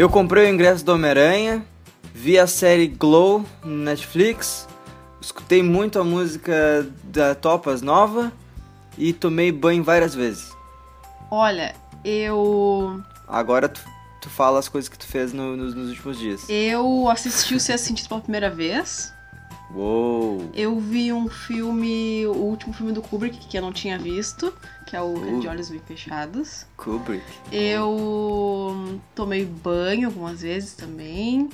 Eu comprei o ingresso do Homem-Aranha, vi a série Glow no Netflix, escutei muito a música da Topas Nova e tomei banho várias vezes. Olha, eu. Agora tu, tu fala as coisas que tu fez no- nos, nos últimos dias. Eu assisti o Sexto Sentido pela primeira vez. Uou! Eu vi um filme, o último filme do Kubrick, que eu não tinha visto, que é o Uh. De Olhos Bem Fechados. Kubrick. Eu tomei banho algumas vezes também.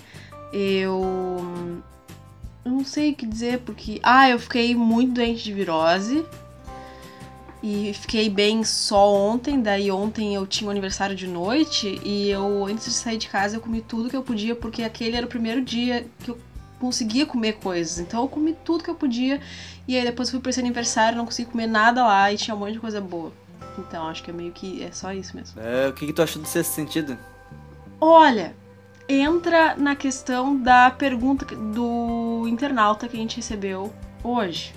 Eu. Eu não sei o que dizer, porque. Ah, eu fiquei muito doente de virose. E fiquei bem só ontem. Daí ontem eu tinha um aniversário de noite. E eu, antes de sair de casa, eu comi tudo que eu podia, porque aquele era o primeiro dia que eu conseguia comer coisas. Então eu comi tudo que eu podia. E aí depois fui pra esse aniversário, não consegui comer nada lá e tinha um monte de coisa boa. Então acho que é meio que. É só isso mesmo. É, o que, que tu achou do sexto sentido? Olha, entra na questão da pergunta do internauta que a gente recebeu hoje.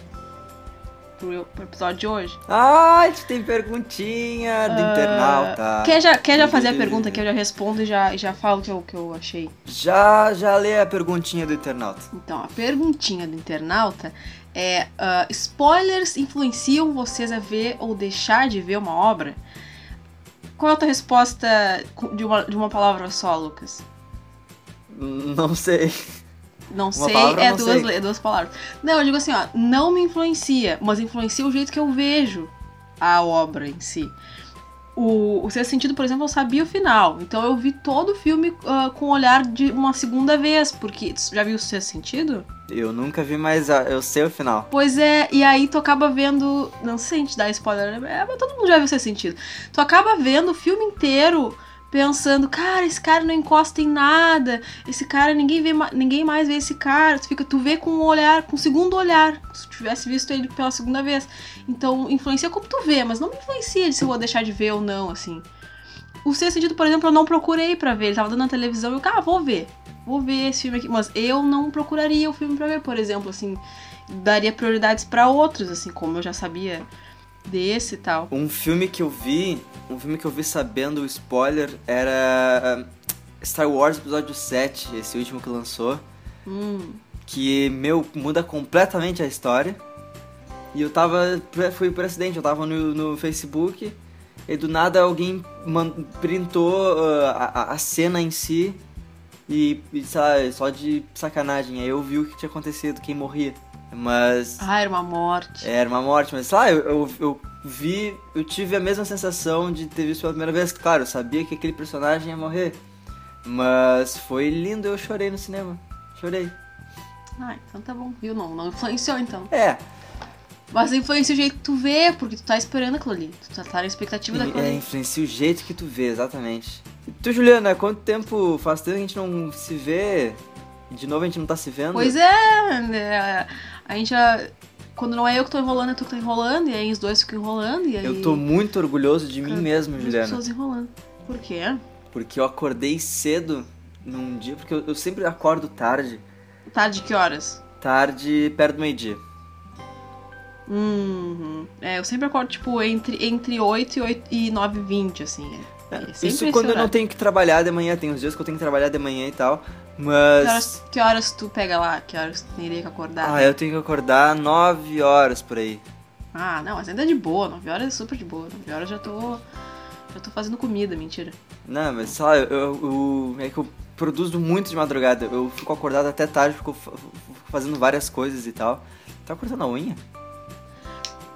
Pro, pro episódio de hoje. Ah, a gente tem perguntinha do internauta. Quer já, quer já fazer a pergunta que eu já respondo e já, já falo o que eu, que eu achei? Já, já lê a perguntinha do internauta. Então, a perguntinha do internauta é: ah, spoilers influenciam vocês a ver ou deixar de ver uma obra? Qual é a tua resposta de uma, de uma palavra só, Lucas? Não sei. Não sei, palavra, é não duas, sei. duas palavras. Não, eu digo assim, ó, não me influencia, mas influencia o jeito que eu vejo a obra em si. O, o Sexto Sentido, por exemplo, eu sabia o final. Então eu vi todo o filme ah, com o olhar de uma segunda vez, porque. Tu já viu o Sexto Sentido? Eu nunca vi, mas ah, eu sei o final. Pois é, e aí tu acaba vendo. Não sei se a gente dá spoiler, né? É, mas todo mundo já viu o Sexto Sentido. Tu acaba vendo o filme inteiro pensando, cara, esse cara não encosta em nada, esse cara, ninguém vê ninguém mais vê esse cara, tu fica, tu vê com um olhar, com um segundo olhar, se tu tivesse visto ele pela segunda vez. Então, influencia como tu vê, mas não me influencia de se eu vou deixar de ver ou não, assim. O Sexto Sentido, por exemplo, eu não procurei pra ver, ele tava dando na televisão e eu, ah, vou ver. Vou ver esse filme aqui, mas eu não procuraria o filme pra ver, por exemplo, assim, daria prioridades pra outros, assim, como eu já sabia desse e tal. Um filme que eu vi, um filme que eu vi sabendo o spoiler era ah, Star Wars Episódio 7, esse último que lançou, Hum. que, meu, muda completamente a história. E eu tava, fui por acidente, eu tava no, no Facebook e do nada alguém printou a, a- a cena em si e, e, sei lá, só de sacanagem. Aí eu vi o que tinha acontecido, quem morria. Mas Ah, era uma morte. era uma morte, mas sei lá, eu, eu, eu vi, eu tive a mesma sensação de ter visto pela primeira vez. Claro, eu sabia que aquele personagem ia morrer. Mas foi lindo, eu chorei no cinema. Chorei. Ah, então tá bom, viu? Não, não influenciou então. É, Mas influencia o jeito que tu vê, porque tu tá esperando aquilo ali. Tu tá, tá na expectativa daquilo é, ali. influencia o jeito que tu vê, exatamente. E tu, Juliana, quanto tempo faz tempo que a gente não se vê? De novo a gente não tá se vendo? Pois é, né? A gente já. Quando não é eu que tô enrolando, é tu que tá enrolando, e aí os dois ficam enrolando, e aí. Eu tô muito orgulhoso de mim mesmo, Juliana. pessoas enrolando. Por quê? Porque eu acordei cedo num dia, porque eu, eu sempre acordo tarde. Tarde que horas? Tarde, perto do meio-dia. Uhum. É, eu sempre acordo, tipo, entre, entre 8 e, 8 e 9 e 20, assim. É, é Isso quando eu não tenho que trabalhar de manhã, tem uns dias que eu tenho que trabalhar de manhã e tal. Que Mas. horas, que horas tu pega lá? Que horas tu teria que acordar? Ah, eu tenho que acordar 9 horas por aí. Ah, não, mas ainda é de boa. 9 horas é super de boa. 9 horas já tô. Já tô fazendo comida, mentira. Não, mas sei lá, eu, eu- é que eu produzo muito de madrugada. Eu fico acordado até tarde, fico fazendo várias coisas e tal. Tá cortando a unha?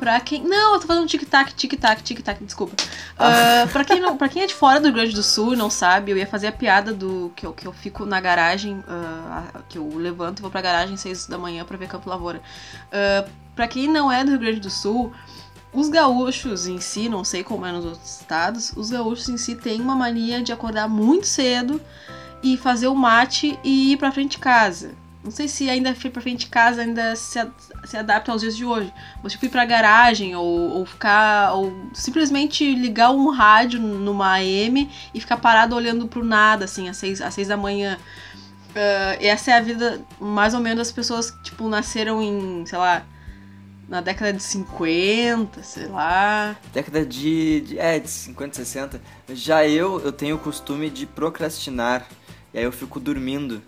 Pra quem. Não, eu tô fazendo tic-tac, tic-tac, tic-tac, desculpa. Ah, pra, quem não, pra quem é de fora do Rio Grande do Sul e não sabe, eu ia fazer a piada do que eu, que eu fico na garagem, ah, que eu levanto e vou pra garagem às 6 da manhã pra ver Campo Lavoura. Ah, pra quem não é do Rio Grande do Sul, os gaúchos em si, não sei como é nos outros estados, os gaúchos em si têm uma mania de acordar muito cedo e fazer o mate e ir pra frente de casa. Não sei se ainda pra frente de casa ainda se, se adapta aos dias de hoje. Você tipo, ir pra garagem ou, ou ficar. ou simplesmente ligar um rádio numa AM e ficar parado olhando pro nada, assim, às seis, às seis da manhã. Ah, essa é a vida, mais ou menos, das pessoas que, tipo, nasceram em, sei lá, na década de 50, sei lá. Década de, de. É, de 50, 60. Já eu, eu tenho o costume de procrastinar. E aí eu fico dormindo.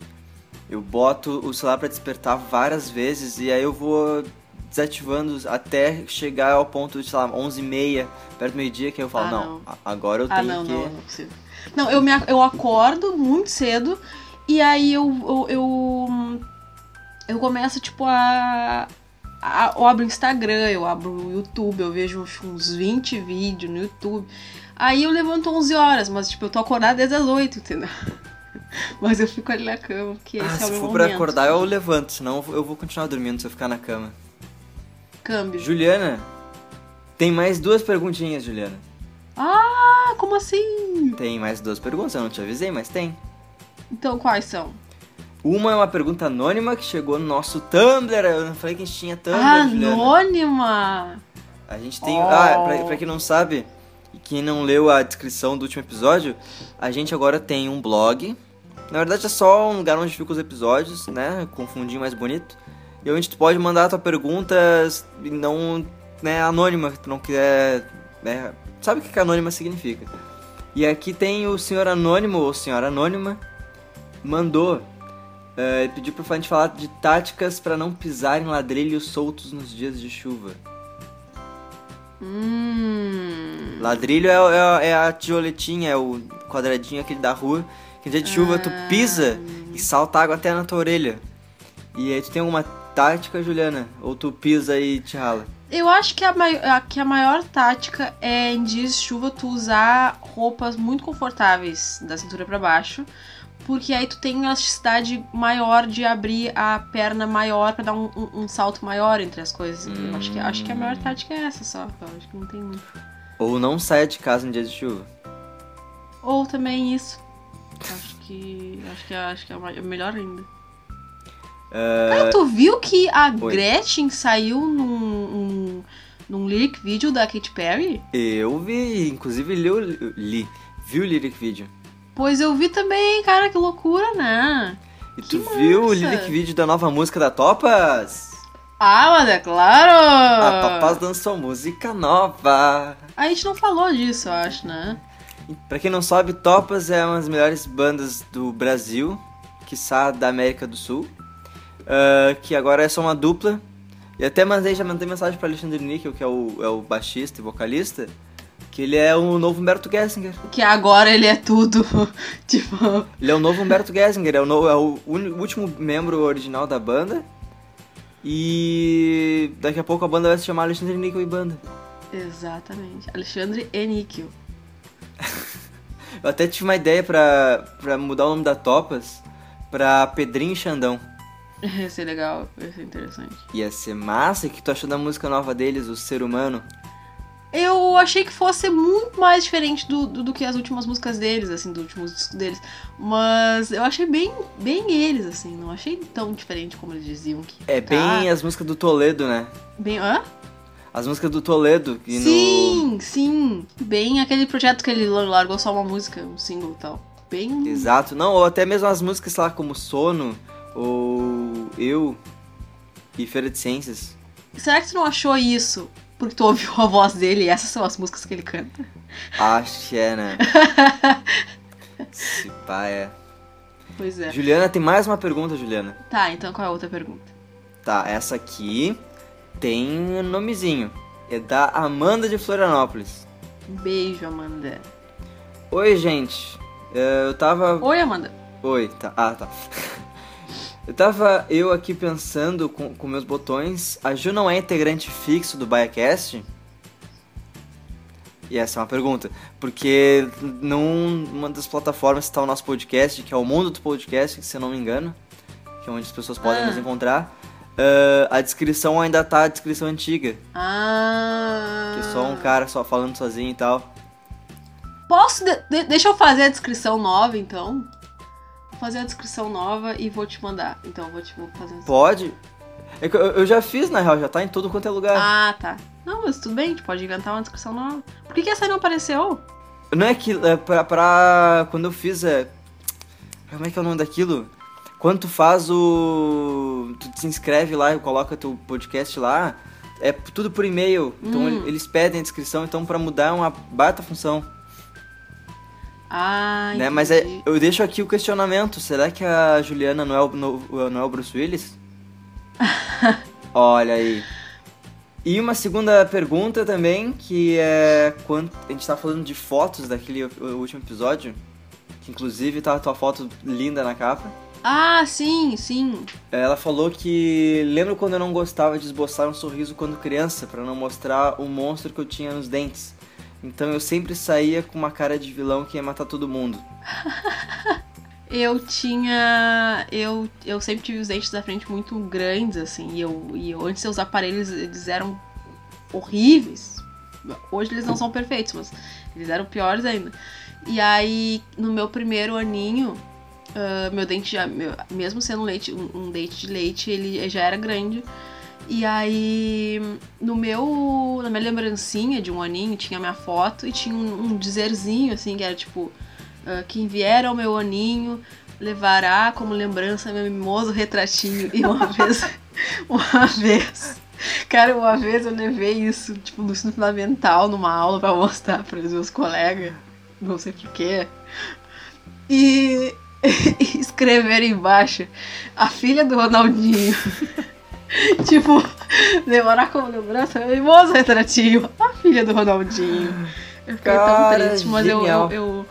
Eu boto o celular pra despertar várias vezes e aí eu vou desativando até chegar ao ponto de, sei lá, 11h30, perto do meio-dia, que eu falo, Ah, não, não. agora eu Ah, tenho não, que... não, não possível. Não, eu, me, eu acordo muito cedo e aí eu, eu, eu, eu começo, tipo, a, a- Eu abro o Instagram, eu abro o YouTube, eu vejo uns 20 vídeos no YouTube. Aí eu levanto 11 horas, mas, tipo, eu tô acordada desde as 8, entendeu? Mas eu fico ali na cama, porque Ah, esse é se o meu for momento. pra acordar, eu levanto, senão eu vou- continuar dormindo se eu ficar na cama. Câmbio. Juliana, tem mais duas perguntinhas, Juliana. Ah, como assim? Tem mais duas perguntas, eu não te avisei, mas tem. Então, quais são? Uma é uma pergunta anônima que chegou no nosso Tumblr. Eu não falei que a gente tinha Tumblr, Juliana. Anônima! A gente tem. Oh. Ah, pra, pra quem não sabe, e quem não leu a descrição do último episódio, a gente agora tem um blog. Na verdade é só um lugar onde ficam os episódios, né? Com um fundinho mais bonito. E onde tu pode mandar a tua pergunta e não, né, anônima, que tu não quiser. Né? Sabe o que que anônima significa? E aqui tem o senhor anônimo ou senhora anônima mandou. eh, pediu pra gente falar de táticas pra não pisar em ladrilhos soltos nos dias de chuva. Hum. Ladrilho é, é- é a tioletinha, é o quadradinho aquele da rua. Que em dia de chuva tu pisa e salta água até na tua orelha. E aí tu tem alguma tática, Juliana? Ou tu pisa e te rala? Eu acho que a, a- que a maior tática é em dias de chuva tu usar roupas muito confortáveis da cintura pra baixo. Porque aí tu tem elasticidade maior de abrir a perna maior pra dar um, um- um salto maior entre as coisas. Eu acho que, acho que a maior tática é essa só. Eu acho que não tem muito. Ou não saia de casa em dia de chuva? Ou também isso. Acho que. Acho que, acho que é é melhor ainda. Cara, tu viu que a Oi. Gretchen saiu num, um- num lyric video da Katy Perry? Eu vi, inclusive li, o- li vi o lyric video. Pois eu vi também, cara, que loucura, né? E Que tu viu o massa! lyric video da nova música da Topas? Ah, mas é claro! A Topas lançou música nova. A gente não falou disso, eu acho, né? E Pra quem não sabe, Topas é uma das melhores bandas do Brasil, quiçá da América do Sul. ah, que agora é só uma dupla. E até mandei, já mandei mensagem pra Alexandre Níquel, que é o, é o baixista e vocalista, que ele é o novo Humberto Gessinger. Que agora ele é tudo. tipo. Ele é o novo Humberto Gessinger, é o, no- é o último membro original da banda. E daqui a pouco a banda vai se chamar Alexandre Níquel e Banda. Exatamente. Alexandre Eníquel. Eu até tive uma ideia pra, pra mudar o nome da Topas pra Pedrinho e Xandão. Ia ser legal, ia ser interessante. Ia ser massa. O que tu achou da música nova deles, O Ser Humano? Eu achei que fosse muito mais diferente do, do, do que as últimas músicas deles, assim, do último disco deles. Mas eu achei bem, bem eles, assim, não achei tão diferente como eles diziam que. É tá. bem as músicas do Toledo, né? Bem. Hã? As músicas do Toledo. Que Sim, sim. Bem aquele projeto que ele largou só uma música, um single e tal. Bem. no. Exato. Não, ou até mesmo as músicas, sei lá, como Sono, ou Eu e Feira de Ciências. Será que tu não achou isso porque tu ouviu a voz dele e essas são as músicas que ele canta? Acho que é, né? Se pá, é. Pois é. Juliana, tem mais uma pergunta, Juliana. Tá, então qual é a outra pergunta? Tá, essa aqui tem nomezinho. É da Amanda de Florianópolis. Um beijo, Amanda. Oi, gente. É, Eu tava. Oi, Amanda. Oi, tá. Ah, tá. Eu tava eu aqui pensando com, com meus botões. A Ju não é integrante fixo do BaiaCast? E essa é uma pergunta. Porque numa das plataformas está o nosso podcast, que é o Mundo do Podcast, se eu não me engano. Que é onde as pessoas podem Ah. nos encontrar. Ah, a descrição ainda tá a descrição antiga. Ah. Que é só um cara só falando sozinho e tal. Posso. de- de- deixa eu fazer a descrição nova, então. Vou fazer a descrição nova e vou te mandar. Então, eu vou te vou fazer. Pode? É eu, eu já fiz, na real, já tá em tudo quanto é lugar. Ah, tá. Não, mas tudo bem, a gente pode inventar uma descrição nova. Por que, que essa aí não apareceu? Não é que. É pra, pra- Quando eu fiz. É... Como é que é o nome daquilo? Quando tu faz o. Tu se inscreve lá e coloca teu podcast lá. É tudo por e-mail. Então Hum. ele- eles pedem a descrição. Então pra mudar é uma baita função. Ah, né? Mas é, eu deixo aqui o questionamento. Será que a Juliana não é o, no- não é o Bruce Willis? Olha aí. E uma segunda pergunta também, que é quando a gente tá falando de fotos daquele último episódio, que inclusive tá a tua foto linda na capa. Ah, sim, sim. Ela falou que lembro quando eu não gostava de esboçar um sorriso quando criança, pra não mostrar o monstro que eu tinha nos dentes. Então eu sempre saía com uma cara de vilão que ia matar todo mundo. Eu tinha. Eu, eu sempre tive os dentes da frente muito grandes, assim. E, eu, e eu, antes os aparelhos eles eram horríveis. Hoje eles não são perfeitos, mas eles eram piores ainda. E aí, no meu primeiro aninho, ah, meu dente já. meu- mesmo sendo leite, um, um dente de leite, ele já era grande. E aí, no meu. Na minha lembrancinha de um aninho, tinha minha foto e tinha um, um dizerzinho, assim, que era tipo. ah, quem vier ao meu aninho levará como lembrança meu mimoso retratinho. E uma vez. Uma vez. Cara, uma vez eu levei isso, tipo, no ensino fundamental, numa aula pra mostrar para os meus colegas. Não sei porquê. E, e escreveram embaixo a filha do Ronaldinho. tipo, levará como lembrança meu mimoso retratinho. A filha do Ronaldinho. Eu fiquei Cara, tão triste, mas eu, eu, eu,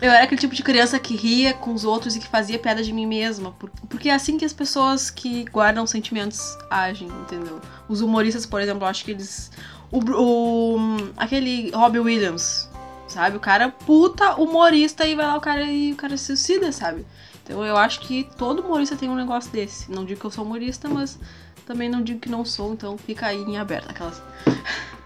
eu era aquele tipo de criança que ria com os outros e que fazia piada de mim mesma. por- Porque é assim que as pessoas que guardam sentimentos agem, entendeu? Os humoristas, por exemplo, eu acho que eles. O, o- aquele Robbie Williams, sabe? O cara é puta humorista e vai lá o cara e o cara se suicida, sabe? Então eu acho que todo humorista tem um negócio desse. Não digo que eu sou humorista, mas também não digo que não sou, então fica aí em aberto aquelas.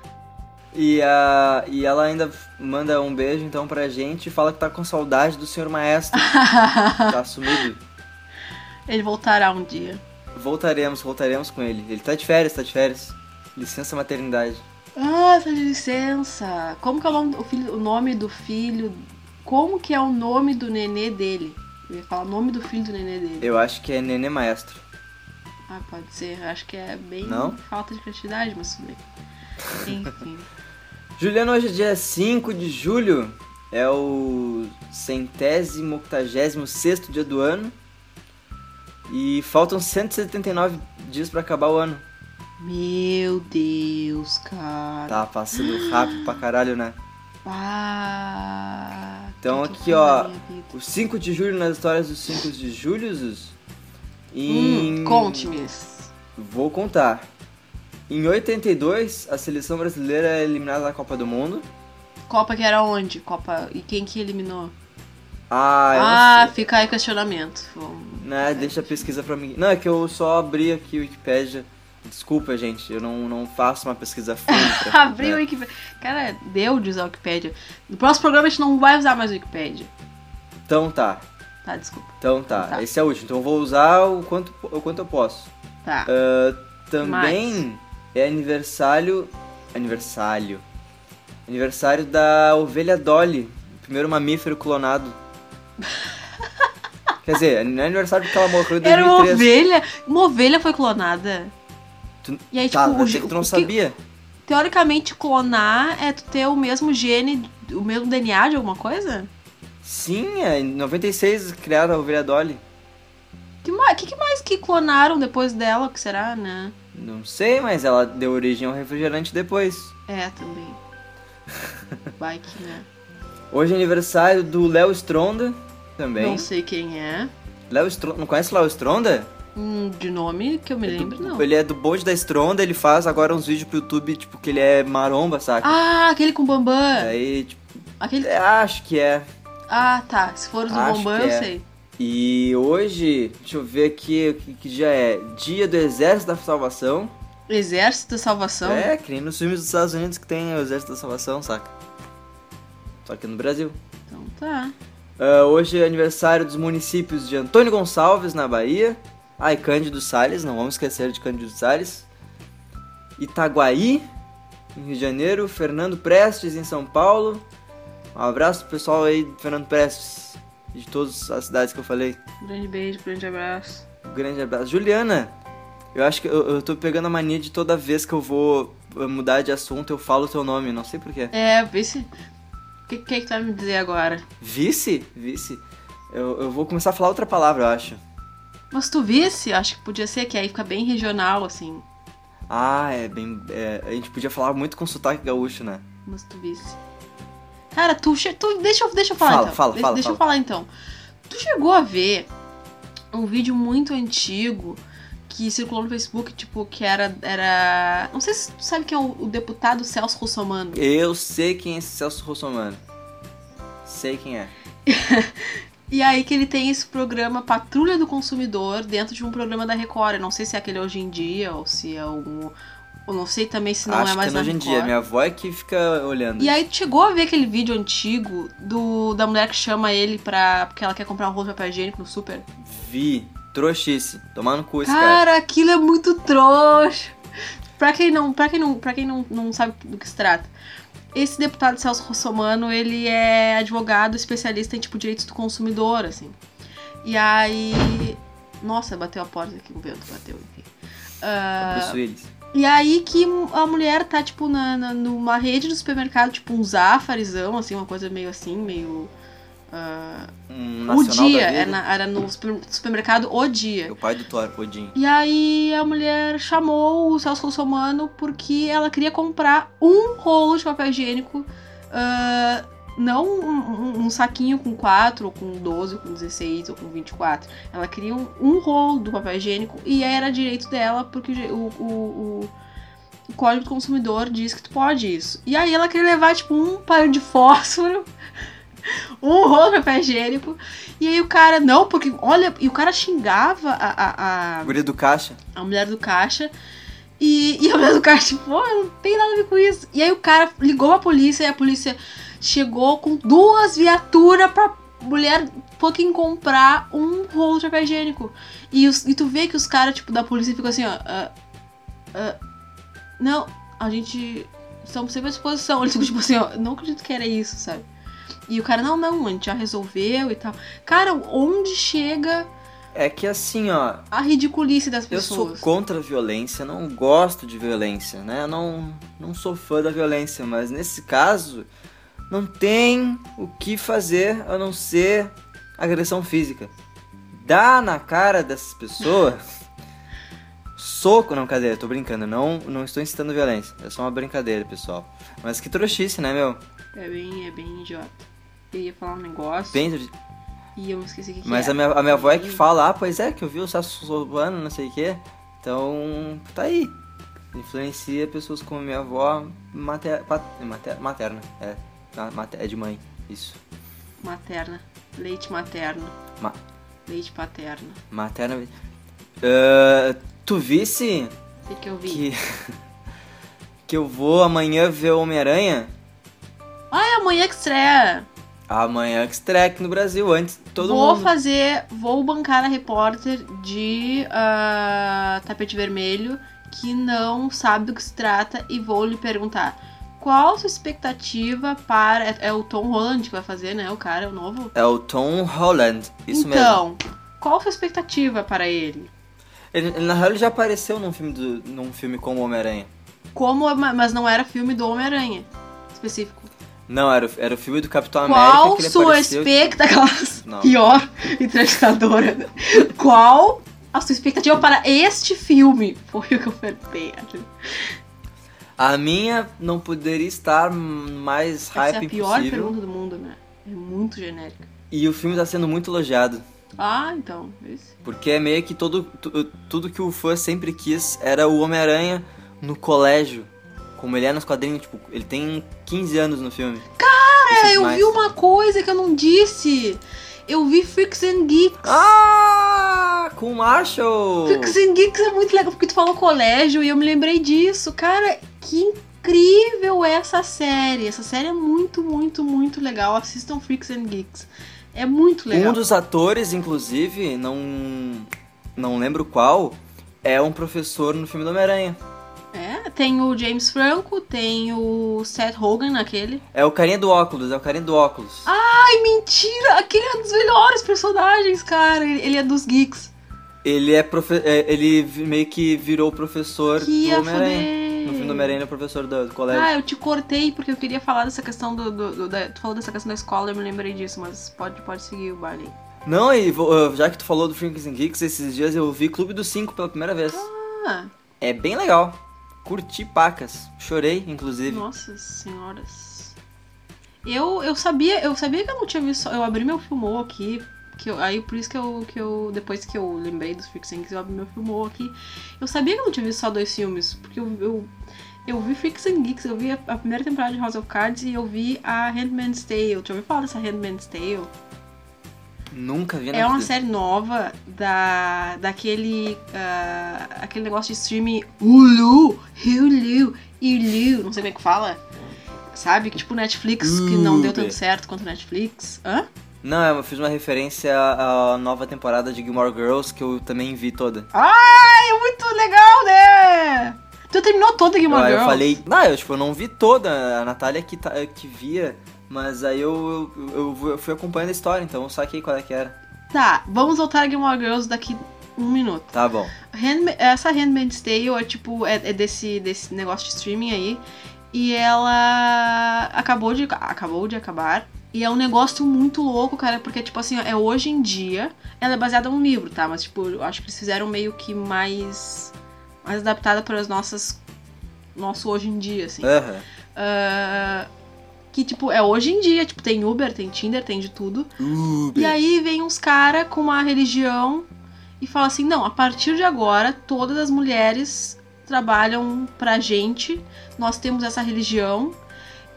E, a, e ela ainda manda um beijo então pra gente e fala que tá com saudade do senhor maestro. tá sumido. Ele voltará um dia. Voltaremos, voltaremos com ele. Ele tá de férias, tá de férias. Licença maternidade. Ah, tá de licença. Como que é o nome, o filho, o nome do filho? Como que é o nome do nenê dele? Eu ia falar o nome do filho do nenê dele. Eu acho que é Nenê Maestro. Ah, pode ser. Eu Acho que é bem Não? falta de criatividade, mas tudo bem. Enfim. Juliano, hoje é dia 5 de julho. É o centésimo, octagésimo sexto dia do ano. E faltam 179 dias pra acabar o ano. Meu Deus, cara. Tá passando rápido pra caralho, né? Ah, Então que aqui, ó? O 5 de julho nas histórias dos 5 de julho. Zus. Em... Hum, Conte-me. Vou contar. Em 82, a seleção brasileira é eliminada da Copa do Mundo. Copa que era onde? Copa. E quem que eliminou? Ah, eu Ah, fica aí questionamento. Vamos- Né, deixa a pesquisa pra mim. Não, é que eu só abri aqui o Wikipedia. Desculpa, gente, eu não, não faço uma pesquisa fundo. pra- Abriu o né? Wikipedia. Cara, deu de usar o Wikipedia. No próximo programa a gente não vai usar mais o Wikipedia. Então tá, Tá, desculpa. então tá. Tá. Esse é o último. Então eu vou usar o quanto, o quanto eu posso. Tá. Ah, também é aniversário. Aniversário. Aniversário da ovelha Dolly, o primeiro mamífero clonado. Quer dizer, não é aniversário porque ela morreu em Era uma 2003. ovelha. Uma ovelha foi clonada. Tu- E aí, Tá, tipo, o, que tu não o que- sabia. teoricamente, clonar é tu ter o mesmo gene, o mesmo DNA de alguma coisa? Sim, é, em 96 criaram a ovelha Dolly. Que mais que, que mais que clonaram depois dela? Que será, né? Não sei, mas ela deu origem ao refrigerante depois. É, também. Que, né? Hoje é aniversário do Léo Stronda, também. Não sei quem é. Léo Stronda, não conhece o Léo Stronda? Hum, de nome que eu me lembro, não. Ele é do bonde da Stronda, ele faz agora uns vídeos pro YouTube, tipo, que ele é maromba, saca? Ah, aquele com Bambam. Aí, tipo, Aquele... é, acho que é. Ah, tá. Se for os do Bambam, eu é. sei. E hoje, deixa eu ver aqui que, que dia é. Dia do Exército da Salvação. Exército da Salvação. É, que nem nos filmes dos Estados Unidos que tem o Exército da Salvação, saca? Só que no Brasil. Então tá. Ah, hoje é aniversário dos municípios de Antônio Gonçalves, na Bahia. Ah, e Cândido Salles, não vamos esquecer de Cândido Salles. Itaguaí, em Rio de Janeiro. Fernando Prestes, em São Paulo. Um abraço pro pessoal aí de Fernando Prestes, de todas as cidades que eu falei. Grande beijo, grande abraço. Um grande abraço. Juliana, eu acho que eu, eu tô pegando a mania de toda vez que eu vou eh, mudar de assunto, eu falo o teu nome, não sei porquê. É, esse... O que, que, que tu vai me dizer agora? Vice? Vice? Eu, eu vou começar a falar outra palavra, eu acho. Mas tu visse, acho que podia ser, que aí fica bem regional, assim. Ah, é bem. é, a gente podia falar muito com sotaque gaúcho, né? Mas tu visse. Cara, tu, tu deixa, eu- deixa eu falar Fala, então. fala, deixa, fala, deixa eu fala. falar então. Tu chegou a ver um vídeo muito antigo que circulou no Facebook, tipo, que era. era... Não sei se tu sabe quem é o, o deputado Celso Russomano. Eu sei quem é esse Celso Russomano. Sei quem é. E aí que ele tem esse programa Patrulha do Consumidor dentro de um programa da Record. Eu não sei se é aquele hoje em dia ou se é algum. Eu não sei também se não acho é mais que é hoje em dia. Minha avó é que fica olhando. E aí chegou a ver aquele vídeo antigo do da mulher que chama ele pra. porque ela quer comprar um rolo de papel higiênico no super? Vi. Trouxice. Tomar no cu esse cara. Cara, aquilo é muito trouxa. Pra quem não, pra quem não, pra quem não, não sabe do que se trata. Esse deputado Celso Russomano, ele é advogado especialista em tipo direitos do consumidor, assim. E aí, nossa, bateu a porta aqui, o vento bateu, enfim. Ah, Bruce Willis. e aí que a mulher tá, tipo, na, na- numa rede do supermercado, tipo, um zafarizão, assim, uma coisa meio assim, meio. Ah, Um o dia, era, na- era no super- supermercado o dia. É o pai do Thor, Odin. E aí a mulher chamou o Celso Russomano porque ela queria comprar um rolo de papel higiênico. ah, não um, um- um saquinho com 4, ou com 12, ou com 16, ou com 24. Ela queria um, um rolo do papel higiênico e era direito dela, porque o, o, o, o Código do Consumidor diz que tu pode isso. E aí ela queria levar, tipo, um palho de fósforo, um rolo de papel higiênico. E aí o cara, não, porque, olha, e o cara xingava a- a- a, Guria do caixa. a mulher do caixa. E, e a mulher do caixa, tipo, pô, não tem nada a ver com isso. E aí o cara ligou a polícia e a polícia chegou com duas viaturas pra mulher fucking comprar um rolo de papel higiênico. E, os- e tu vê que os caras, tipo, da polícia ficam assim, ó. ah, ah, não, a gente. Estamos sempre à disposição. Eles ficam tipo assim, ó, não acredito que era isso, sabe? E o cara, não, não, a gente já resolveu e tal. Cara, onde chega É que assim, ó. a ridiculice das Eu sou pessoas? contra a violência, não gosto de violência, né? Eu não, não sou fã da violência, mas nesse caso não tem o que fazer a não ser agressão física. Dá na cara dessas pessoas. Soco, não, cadê? Tô brincando, não, não estou incitando violência. É só uma brincadeira, pessoal. Mas que trouxice, né, meu? É bem, é bem idiota. Eu ia falar um negócio Bem, e eu me esqueci o que, que mas é. a minha, a minha avó é que fala, ah, pois é, que eu vi o Russomano, não sei o quê. Então, tá aí. Influencia pessoas como minha avó mater, pat- mater- materna. É, é de mãe, isso. Materna. Leite materno. Ma- Leite paterno. materna. Ah, tu visse O que, que eu vi? que. que eu vou amanhã ver o Homem-Aranha? Ai, amanhã que estreia. Amanhã aqui no Brasil, antes todo vou mundo. fazer. Vou bancar a repórter de ah, tapete vermelho que não sabe do que se trata e vou lhe perguntar. Qual a sua expectativa para. É, é o Tom Holland que vai fazer, né? O cara, o novo. É o Tom Holland, isso mesmo. então, qual a sua expectativa para ele? Ele, ele, na real, ele já apareceu num filme, do, num filme como Homem-Aranha. Como, mas não era filme do Homem-Aranha específico. Não, era, o- era o filme do Capitão América Qual que ele sua apareceu. expectativa? Não. Pior entrevistadora. Qual a sua expectativa para este filme? Foi o que eu perguntei. A minha não poderia estar mais Essa hype é a pior pergunta do mundo, né? É muito genérica. E o filme tá sendo muito elogiado. Ah, então. Esse. Porque é meio que todo, tu- tudo que o fã sempre quis era o Homem-Aranha no colégio. Como ele é nos quadrinhos, tipo, ele tem 15 anos no filme. Cara, É, eu vi uma coisa que eu não disse. Eu vi Freaks and Geeks. Ah! Com o Marshall! Freaks and Geeks é muito legal, porque tu falou colégio e eu me lembrei disso. Cara, que incrível essa série. Essa série é muito, muito, muito legal. Assistam Freaks and Geeks. É muito legal. Um dos atores, inclusive, não, não lembro qual, é um professor no filme do Homem-Aranha. É, tem o James Franco, tem o Seth Rogen naquele. É o carinha do óculos, é o carinha do óculos. Ai, mentira! Aquele é um dos melhores personagens, cara. Ele é dos geeks. Ele é profe é, ele meio que virou professor Que do Homem-Aranha no filme do Homem-Aranha no professor do, colégio. Ah, eu te cortei porque eu queria falar dessa questão do. do, do- da- tu falou dessa questão da escola, eu me lembrei disso, mas pode, pode seguir o baile. Não, e uh, já que tu falou do Freaks and Geeks, esses dias eu vi Clube dos Cinco pela primeira vez. Ah, É bem legal. Curti pacas. Chorei, inclusive. nossa senhoras. Eu, eu sabia, eu sabia que eu não tinha visto. Eu abri meu filmou aqui. Que eu- aí por isso que eu, que eu. Depois que eu lembrei dos Geeks, eu abri meu filmou aqui. Eu sabia que eu não tinha visto só dois filmes. Porque eu, eu, eu vi Freaks and Geeks, eu vi a, primeira temporada de House of Cards e eu vi a Handmaid's Tale. Já ouviu falar dessa Handmaid's Tale? Nunca vi na É uma vida. série nova da daquele ah, aquele negócio de streaming Hulu, Hulu, Hulu, não sei como é que fala. Sabe? Que tipo Netflix, que não deu tanto certo quanto Netflix. Hã? Não, eu fiz uma referência à nova temporada de Gilmore Girls que eu também vi toda. Ai, é muito legal, né? Tu terminou toda Gilmore eu Girls? falei, não, eu, tipo, eu não vi toda, a Natália que, tá, que via, mas aí eu, eu, eu fui acompanhando a história, então eu saquei qual é que era. Tá, vamos voltar a Gilmore Girls daqui um minuto. Tá bom. Handma- essa Handmaid's Tale é tipo, é, é desse, desse negócio de streaming aí. E ela acabou de, acabou de acabar. E é um negócio muito louco, cara, porque, tipo assim, é hoje em dia. Ela é baseada num livro, tá? Mas, tipo, eu acho que eles fizeram meio que mais. Mais adaptada para as nossas. Nosso hoje em dia, assim. Aham. Ah, que, tipo, é hoje em dia. Tipo, tem Uber, tem Tinder, tem de tudo. Uber. E aí vem uns cara com uma religião e fala assim: não, a partir de agora todas as mulheres trabalham pra gente, nós temos essa religião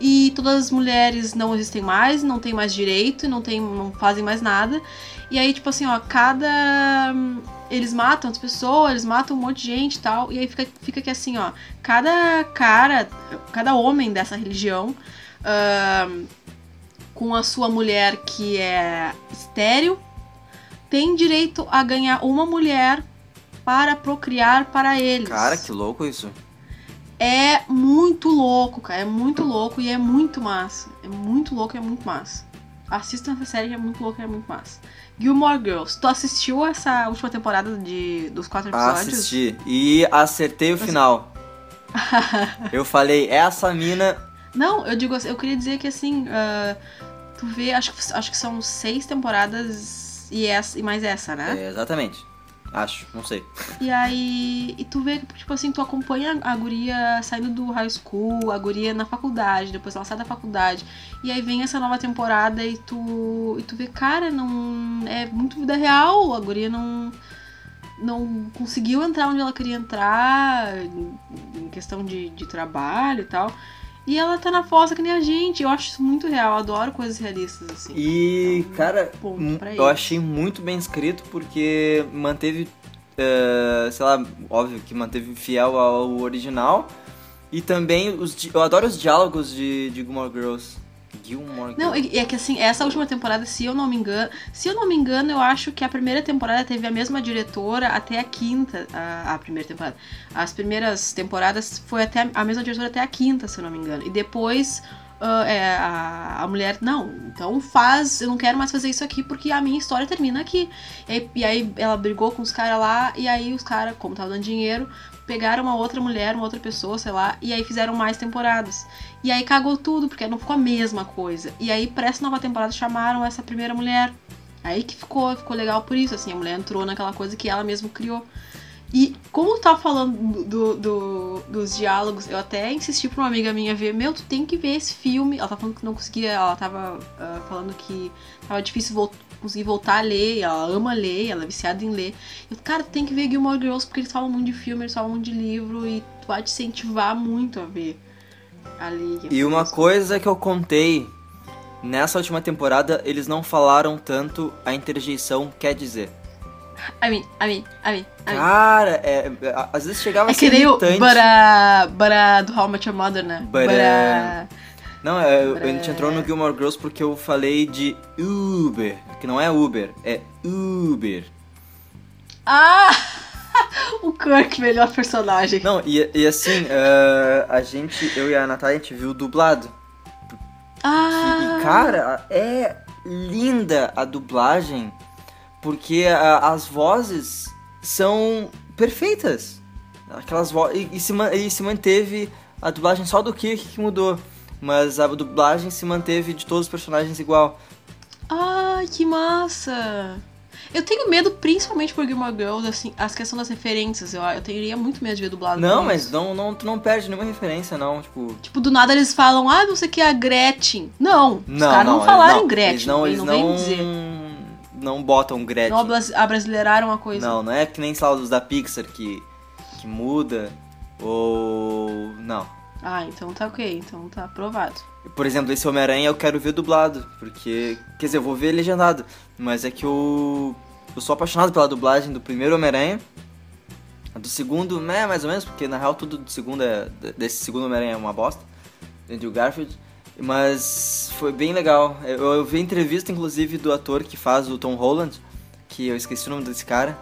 e todas as mulheres não existem mais, não têm mais direito, não, tem, não fazem mais nada. E aí, tipo assim, ó, cada. Eles matam as pessoas, eles matam um monte de gente e tal. E aí fica, fica que assim, ó, cada cara, cada homem dessa religião. Com a sua mulher que é estéril, tem direito a ganhar uma mulher para procriar para eles. Cara, que louco isso. É muito louco, cara. É muito louco e é muito massa. É muito louco e é muito massa. Assistam essa série que é muito louca e é muito massa. Gilmore Girls. Tu assistiu essa última temporada de, dos quatro episódios? Assisti. E acertei o final. eu falei, essa mina. Não, eu digo assim, eu queria dizer que assim, ah, tu vê, acho, que- acho que são seis temporadas e, essa, e mais essa, né? É, exatamente. Acho, não sei. E aí, e tu vê que, tipo assim, tu acompanha a guria saindo do high school, a guria na faculdade, depois ela sai da faculdade. E aí vem essa nova temporada e tu, e tu vê, cara, não é muito vida real, a guria não não conseguiu entrar onde ela queria entrar, em em questão de, de trabalho e tal. E ela tá na fossa que nem a gente. Eu acho isso muito real, eu adoro coisas realistas, assim. E, Então, cara, eu achei muito bem escrito porque manteve, eh, sei lá, óbvio que manteve fiel ao original. E também, os, eu adoro os diálogos de, de Gilmore Girls. Gilmore Não, é que assim, essa última temporada, se eu não me engano, se eu não me engano, eu acho que a primeira temporada teve a mesma diretora até a quinta, a, a primeira temporada. As primeiras temporadas foi até a, a mesma diretora até a quinta, se eu não me engano. E depois ah, é, a, a mulher, não, então faz, eu não quero mais fazer isso aqui porque a minha história termina aqui. E aí, e aí ela brigou com os caras lá, e aí os caras, como tava dando dinheiro, pegaram uma outra mulher, uma outra pessoa, sei lá, e aí fizeram mais temporadas. E aí cagou tudo, porque não ficou a mesma coisa. E aí, pra essa nova temporada, chamaram essa primeira mulher. Aí que ficou, ficou legal por isso, assim, a mulher entrou naquela coisa que ela mesma criou. E como tu tava falando do, do- dos diálogos, eu até insisti pra uma amiga minha ver, meu, tu tem que ver esse filme. Ela tava falando que não conseguia, ela tava ah, falando que tava difícil conseguir voltar a ler, ela ama ler, ela é viciada em ler. Eu, cara, tem que ver Gilmore Girls, porque eles falam muito de filme, eles falam muito de livro, e tu vai te incentivar muito a ver ali. E uma coisa que eu contei, nessa última temporada, eles não falaram tanto a interjeição quer dizer. I mean, I mean, I mean, I mean. Cara, é, é, às vezes chegava a É ser que nem o irritante. bara, bara do How Much Your Mother, né? Bara. Bara- Não, é, eu- a gente entrou no Gilmore Girls porque eu falei de Uber, que não é Uber, é Uber. Ah! o Kirk, melhor personagem. Não, e, e assim, eh, a gente, eu e a Natália, a gente viu dublado. ah! E, cara, é linda a dublagem, porque a- as vozes são perfeitas. Aquelas vozes. E, e, se, e se manteve a dublagem só do Kirk que mudou. Mas a dublagem se manteve de todos os personagens igual. Ai, que massa! Eu tenho medo, principalmente por Gilmore Girls, assim, as questões das referências. Eu, eu teria muito medo de ver dublado. Não, mas não, não, tu não perde nenhuma referência, não. Tipo. Tipo, do nada eles falam, ah, não sei o que a Gretchen. Não, os Não, caras não, não, falaram não, Gretchen. Eles não, eles não, não, dizer. não botam Gretchen. Não abras- abrasileiraram a coisa. Não, não é que nem sei lá, os da Pixar que, que muda. Ou. Não. Ah, então tá ok, então tá aprovado. Por exemplo, esse Homem-Aranha eu quero ver dublado. Porque. Quer dizer, eu vou ver legendado. Mas é que eu. Eu sou apaixonado pela dublagem do primeiro Homem-Aranha. Do segundo, né, mais ou menos, porque na real tudo do segundo é. Desse segundo Homem-Aranha é uma bosta. Andrew Garfield. Mas foi bem legal. Eu, eu vi entrevista, inclusive, do ator que faz o Tom Holland, que eu esqueci o nome desse cara,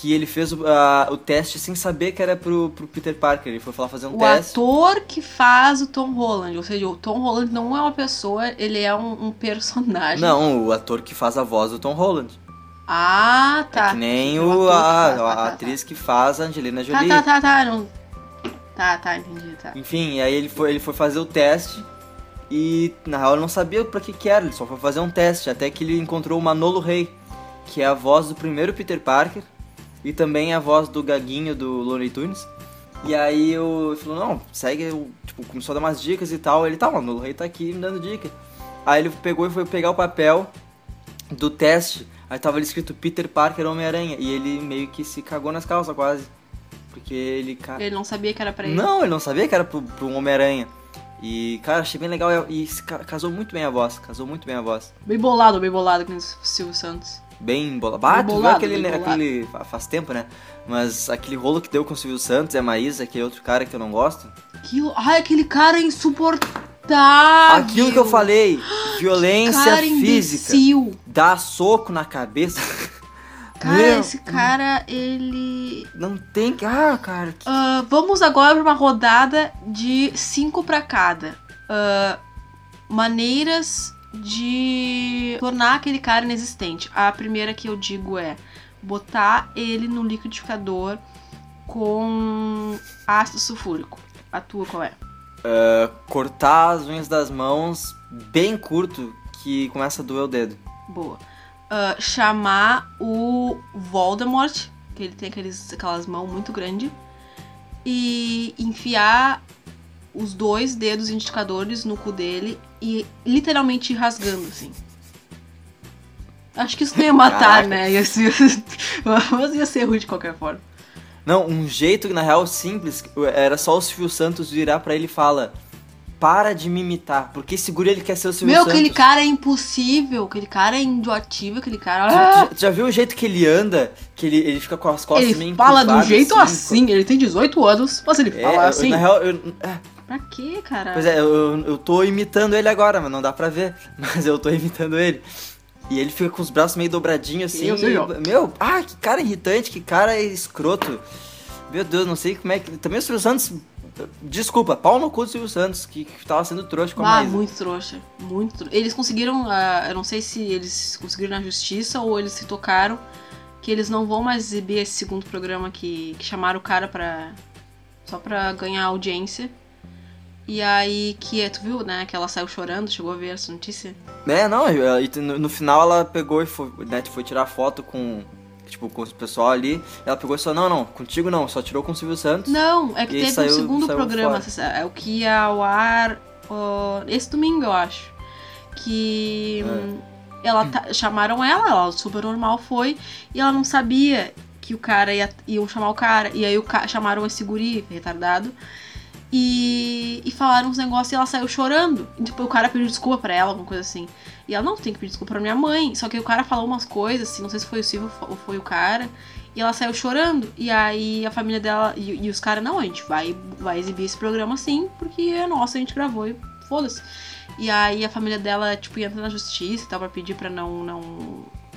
que ele fez o, a- o teste sem saber que era pro, pro Peter Parker. Ele foi lá fazer um o teste. ator que faz o Tom Holland, ou seja, o Tom Holland não é uma pessoa, ele é um, um personagem. Não, o ator que faz a voz do Tom Holland. Ah, tá. É que nem O o, ator que a, faz, a tá, tá, tá. atriz que faz a Angelina Tá, Jolie. tá, tá, tá. Não... Tá, tá, entendi, tá. Enfim, aí ele foi, ele foi fazer o teste e na real ele não sabia pra que que era, ele só foi fazer um teste, até que ele encontrou o Manolo Rey, que é a voz do primeiro Peter Parker e também a voz do Gaguinho do Looney Tunes. E aí eu falou, não, segue, eu, tipo, começou a dar umas dicas e tal. Ele, tá, o Manolo Rey tá aqui me dando dica. Aí ele pegou e foi pegar o papel do teste, aí tava ali escrito Peter Parker Homem-Aranha, e ele meio que se cagou nas calças quase. Porque ele. Ele não sabia que era pra ele. Não, ele não sabia que era pro, pro Homem-Aranha. E, cara, achei bem legal e, e casou muito bem a voz. Casou muito bem a voz. Bem bolado, bem bolado com o Silvio Santos. Bem bolado. Ah, bolado, aquele, né, aquele. fa- Faz tempo, né? Mas aquele rolo que deu com o Silvio Santos e a Maísa, que é outro cara que eu não gosto. Aquilo... Ai, aquele cara é insuportável. Aquilo que eu falei, violência cara física. imbecil. Dá soco na cabeça. Cara, Meu, esse cara, ele... Não tem que. Ah, cara. que- Ah, vamos agora para uma rodada de cinco para cada. Ah, maneiras de tornar aquele cara inexistente. A primeira que eu digo é botar ele no liquidificador com ácido sulfúrico. A tua qual é? Cortar as unhas das mãos bem curto que começa a doer o dedo. Boa. Ah, chamar o Voldemort, que ele tem aqueles, aquelas mãos muito grandes, e enfiar os dois dedos indicadores no cu dele e literalmente rasgando, assim. Acho que isso não ia matar, Caraca. né? Ia ser... Mas ia ser ruim de qualquer forma. Não, um jeito que na real simples era só o Silvio Santos virar pra ele e fala: Para de me imitar, porque esse guri ele quer ser o Silvio Meu, Santos. aquele cara é impossível, aquele cara é indioativo, aquele cara. Ah! tu- tu já viu o jeito que ele anda? Que ele, ele fica com as costas meio Ele fala encurvadas, jeito assim, ele tem 18 anos, mas ele É, fala eu- assim. na real, eu, é, Pra quê, cara? pois é, eu, eu tô imitando ele agora, mas não dá pra ver. Mas eu tô imitando ele. E ele fica com os braços meio dobradinhos assim. Eu sei, e- ó. meu, ah, que cara irritante, que cara escroto. Meu Deus, não sei como é que. Também o Silvio Santos. Desculpa, pau no cu do Silvio Santos, que, que tava sendo trouxa com a Ah, muito trouxa. Muito trouxa. Eles conseguiram, ah, eu não sei se eles conseguiram na justiça ou eles se tocaram que eles não vão mais exibir esse segundo programa que, que chamaram o cara pra. só pra ganhar audiência. E aí que é, tu viu, né, que ela saiu chorando, chegou a ver essa notícia? É, não, no, final ela pegou e foi, né, foi tirar foto com, tipo, com o pessoal ali. Ela pegou e falou, não, não, contigo não, só tirou com o Silvio Santos. Não, é que teve saiu- um segundo programa, é o que ia ao ar ó, esse domingo, eu acho. Que É. ela tá- chamaram ela, ela super normal foi, e ela não sabia que o cara ia iam chamar o cara. E aí o ca- chamaram esse guri retardado. E, e falaram uns negócios e ela saiu chorando. E, tipo, o cara pediu desculpa pra ela, alguma coisa assim. E ela não tem que pedir desculpa pra minha mãe. Só que o cara falou umas coisas, assim, não sei se foi o Silvio ou foi o cara. E ela saiu chorando. E aí a família dela e, e os caras, não, a gente vai, vai exibir esse programa sim, porque é nosso, a gente gravou e foda-se. E aí a família dela, tipo, entra na justiça e tal, pra pedir pra não, não,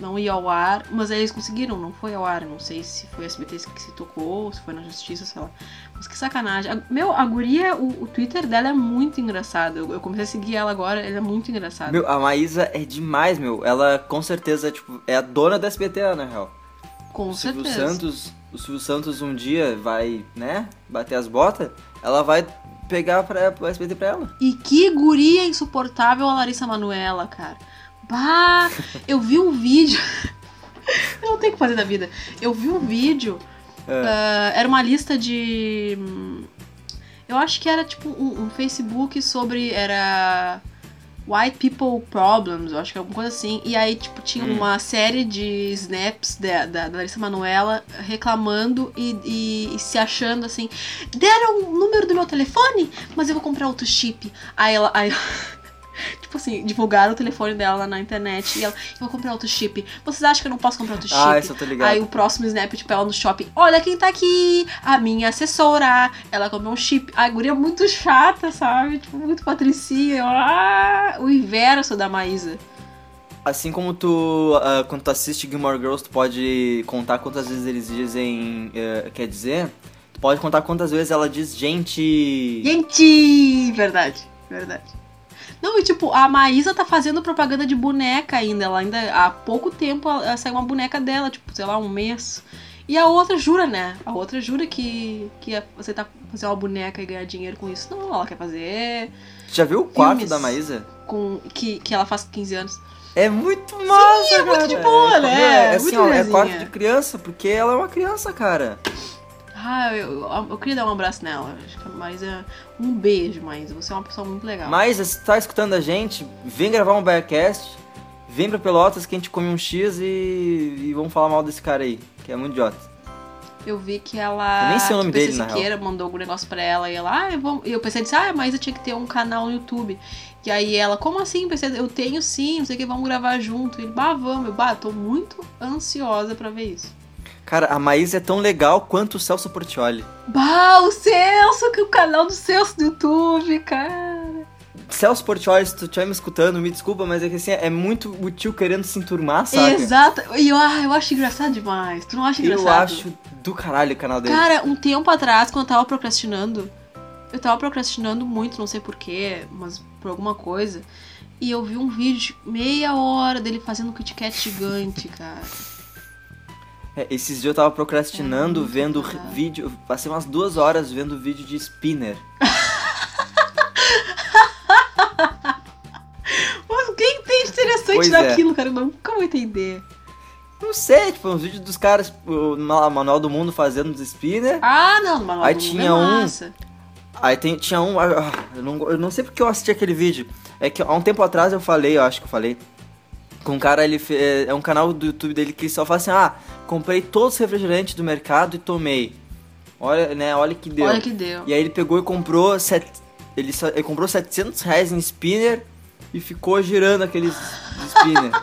não ir ao ar. Mas aí eles conseguiram, não foi ao ar. Não sei se foi a SBT que se tocou, se foi na justiça, sei lá. Mas que sacanagem. A- meu, a guria, o, o Twitter dela é muito engraçado. Eu, eu comecei a seguir ela agora, ela é muito engraçada. Meu, a Maísa é demais, meu. Ela com certeza, tipo, é a dona da SBT, na real. Com o Silvio certeza. Santos, o Silvio Santos um dia vai, né, bater as botas, ela vai pegar pra, pro SBT pra ela. E que guria insuportável a Larissa Manuela, cara. Bah, eu vi um vídeo. eu não tenho o que fazer da vida. Eu vi um vídeo. É. ah, era uma lista de. Eu acho que era tipo um, um Facebook sobre. Era. White People Problems, eu acho que é alguma coisa assim. E aí, tipo, tinha Hum. uma série de snaps da, da, da Larissa Manuela reclamando e, e- e se achando assim: deram o número do meu telefone, mas eu vou comprar outro chip. Aí ela. Aí, tipo assim, divulgaram o telefone dela lá na internet e ela: eu vou comprar outro chip. Vocês acham que eu não posso comprar outro chip? Ah, isso eu tô ligado. Aí o próximo snap, tipo, ela no shopping. Olha quem tá aqui! A minha assessora. Ela comprou um chip. A guria é muito chata, sabe? Tipo, muito patricinha. Eu, Ah, o inverso da Maísa. Assim como tu, ah, quando tu assiste Gilmore Girls, tu pode contar quantas vezes eles dizem, eh, quer dizer, tu pode contar quantas vezes ela diz gente. Gente! Verdade, verdade. Não, e tipo, a Maísa tá fazendo propaganda de boneca ainda. Ela ainda, há pouco tempo, ela- saiu uma boneca dela, tipo, sei lá, um mês. E a outra jura, né? A outra jura que, que você tá fazer uma boneca e ganhar dinheiro com isso. Não, ela quer fazer já viu o quarto da Maísa? com que, que ela faz com 15 anos. É muito massa, é muito cara. de boa, né? É, assim, Muito ó, é quarto de criança, porque ela é uma criança, cara. Ah, eu, eu, eu queria dar um abraço nela. Acho que a Maísa. Um beijo, Maísa. Você é uma pessoa muito legal. Mas se tá escutando a gente, vem gravar um Bearcast, vem pra Pelotas que a gente come um X e, e vamos falar mal desse cara aí, que é muito idiota. Eu vi que ela. Eu nem sei o nome dele, na Siqueira mandou algum negócio pra ela e ela. Ah, eu vou... e eu pensei disse, ah, a Maísa tinha que ter um canal no YouTube. E aí ela, como assim? PC? Eu tenho sim, não sei o que, vamos gravar junto. E ele, bah, vamos. Eu, bah, eu tô muito ansiosa pra ver isso. Cara, a Maísa é tão legal quanto o Celso Portioli. Bah, o Celso, que é o canal do Celso do YouTube, cara. Celso Portioli, se tu estiver me escutando, me desculpa, mas é que assim, é muito o tio querendo se enturmar, sabe? Exato. E eu, ah, eu acho engraçado demais. Tu não acha engraçado? Eu acho do caralho o canal dele. Cara, um tempo atrás, quando eu tava procrastinando, eu tava procrastinando muito, não sei porquê, mas por alguma coisa. E eu vi um vídeo de meia hora dele fazendo um Kit Kat gigante, cara. É, esses dias eu tava procrastinando, É vendo caro. vídeo. Passei umas duas horas vendo vídeo de spinner. Mas o que que tem interessante Pois é. naquilo, cara? Eu nunca vou entender. Não sei, tipo, uns vídeos dos caras, o Ma- Manual do Mundo fazendo os spinner. Ah, não, mas Aí não tinha é um- massa. Aí tem, tinha um. ah, eu, não, eu não sei porque eu assisti aquele vídeo. É que há um tempo atrás eu falei, eu acho que eu falei. Com um cara, ele é um canal do YouTube dele que só fala assim: ah, comprei todos os refrigerantes do mercado e tomei. Olha, né, olha que deu. Olha que deu. E aí ele pegou e comprou. Set, ele, só- ele comprou 700 reais em spinner e ficou girando aqueles spinner.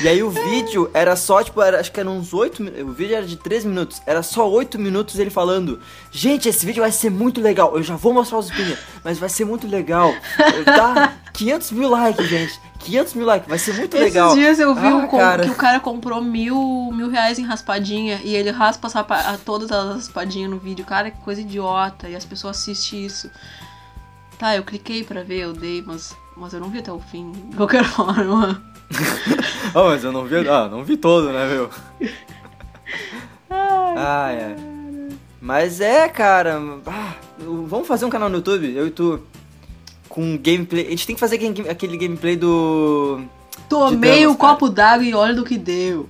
E aí o vídeo era só, tipo, era, acho que eram uns 8 O vídeo era de 3 minutos. Era só 8 minutos ele falando: Gente, esse vídeo vai ser muito legal. Eu já vou mostrar os spinner, mas vai ser muito legal. Dá 500 mil likes, gente. 500 mil likes, vai ser muito Esses legal. dias eu vi Ah, um cara. que o cara comprou mil, mil reais em raspadinha e ele raspa a todas as raspadinhas no vídeo. Cara, que coisa idiota. E as pessoas assistem isso. Tá, eu cliquei pra ver, eu dei, mas, mas eu não vi até o fim. De qualquer forma. Oh, mas eu não vi, ah, não vi todo, né, meu? Ai, ai. Mas é, cara. ah, vamos fazer um canal no YouTube, eu e tu. Com gameplay. A gente tem que fazer game- aquele gameplay do. Tomei o copo d'água e olha do que deu.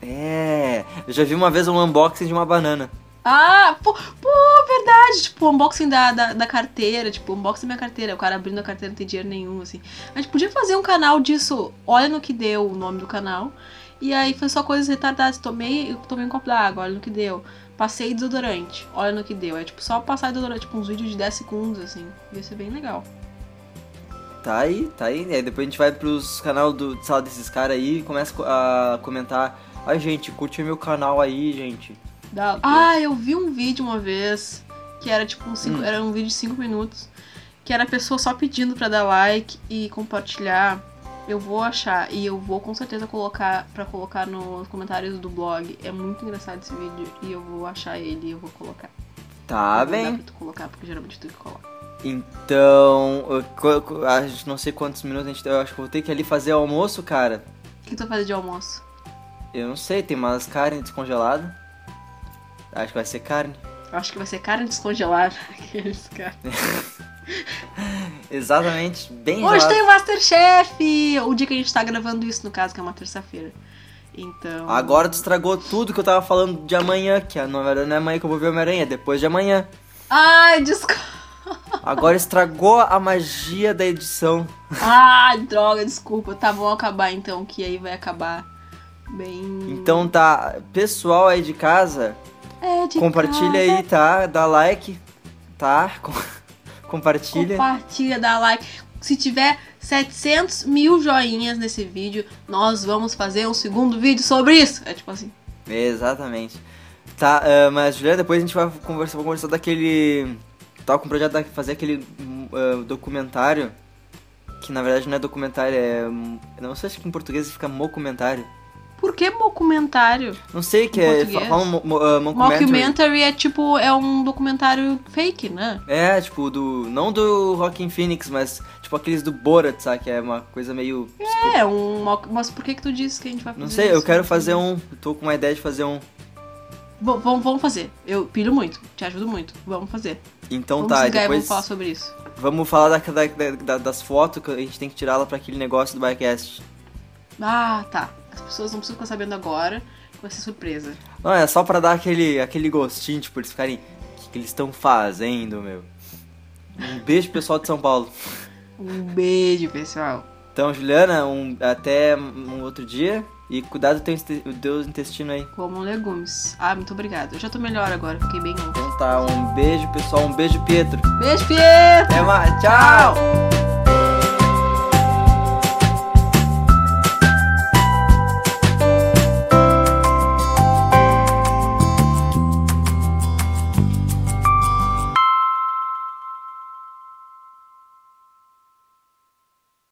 É. Eu já vi uma vez um unboxing de uma banana. Ah, pô, pô, verdade. Tipo, o unboxing da, da, da carteira. Tipo, unboxing da minha carteira. O cara abrindo a carteira não tem dinheiro nenhum, assim. A gente podia fazer um canal disso. Olha no que deu o nome do canal. E aí foi só coisas retardadas. Tomei, tomei um copo d'água, olha no que deu. Passei desodorante, olha no que deu. É tipo só passar desodorante, tipo uns vídeos de 10 segundos, assim. Ia ser bem legal. Tá aí, tá aí. Aí depois a gente vai pros canal do sala desses caras aí e começa a comentar. Ai, gente, curte meu canal aí, gente. Da- Ah, eu vi um vídeo uma vez que era tipo um cinco, Hum. era um vídeo de 5 minutos, que era a pessoa só pedindo pra dar like e compartilhar. Eu vou achar e eu vou com certeza colocar pra colocar nos comentários do blog. É muito engraçado esse vídeo e eu vou achar ele e eu vou colocar. Tá Eu vou dar bem. pra tu colocar porque geralmente tu que coloca. Então, eu- a gente não sei quantos minutos a gente. Eu acho que eu vou ter que ali fazer almoço, cara. O que tu vai fazer de almoço? Eu não sei, tem umas carnes descongeladas. Acho que vai ser carne. Acho que vai ser carne descongelada. Aqueles caras. Exatamente, bem Hoje gelado. tem o Masterchef! O dia que a gente tá gravando isso, no caso, que é uma terça-feira. Então. Agora tu estragou tudo que eu tava falando de amanhã, que a- na verdade não é amanhã que eu vou ver Homem-Aranha, é depois de amanhã. Ai, desculpa. Agora estragou a magia da edição. Ai, droga, desculpa. Tá, vamos acabar então, que aí vai acabar bem. Então tá, pessoal aí de casa, É, de compartilha casa. aí, tá? Dá like, tá? Com- Compartilha. Compartilha, dá like. Se tiver 700 mil joinhas nesse vídeo, nós vamos fazer um segundo vídeo sobre isso. É tipo assim. Exatamente. Tá, ah, mas Juliana, depois a gente vai conversar, vou conversar daquele. Tava com o projeto de fazer aquele ah, documentário. Que na verdade não é documentário, é. hum, Não sei, que em português fica mocumentário. Por que documentário? Não sei que é. Fala mo, mo, ah, mockumentary. Mockumentary é tipo, é um documentário fake, né? É, tipo, do. Não do Rockin' Phoenix, mas tipo aqueles do Borat, sabe? Que é uma coisa meio. É, um. Mas por que que tu disse que a gente vai fazer Não sei, eu isso? quero fazer um. Eu tô com uma ideia de fazer um. Vamos, fazer. Eu pilho muito, te ajudo muito. Vamos fazer. Então vamos tá, depois. vamos falar sobre isso. Vamos falar da, da- da- das fotos que a gente tem que tirar lá pra aquele negócio do Bycast. Ah, tá. As pessoas não precisam ficar sabendo agora, vai ser surpresa. Não, é só pra dar aquele, aquele gostinho, tipo, eles ficarem. O que, que eles estão fazendo, meu? Um beijo pessoal de São Paulo. Um beijo, pessoal. Então, Juliana, um, até um outro dia. E cuidado do teu, do teu intestino aí. Comam legumes. Ah, muito obrigada. Eu já tô melhor agora, fiquei bem. Então tá, um beijo, pessoal. Um beijo, Pietro. Beijo, Pietro! Até mais! Tchau!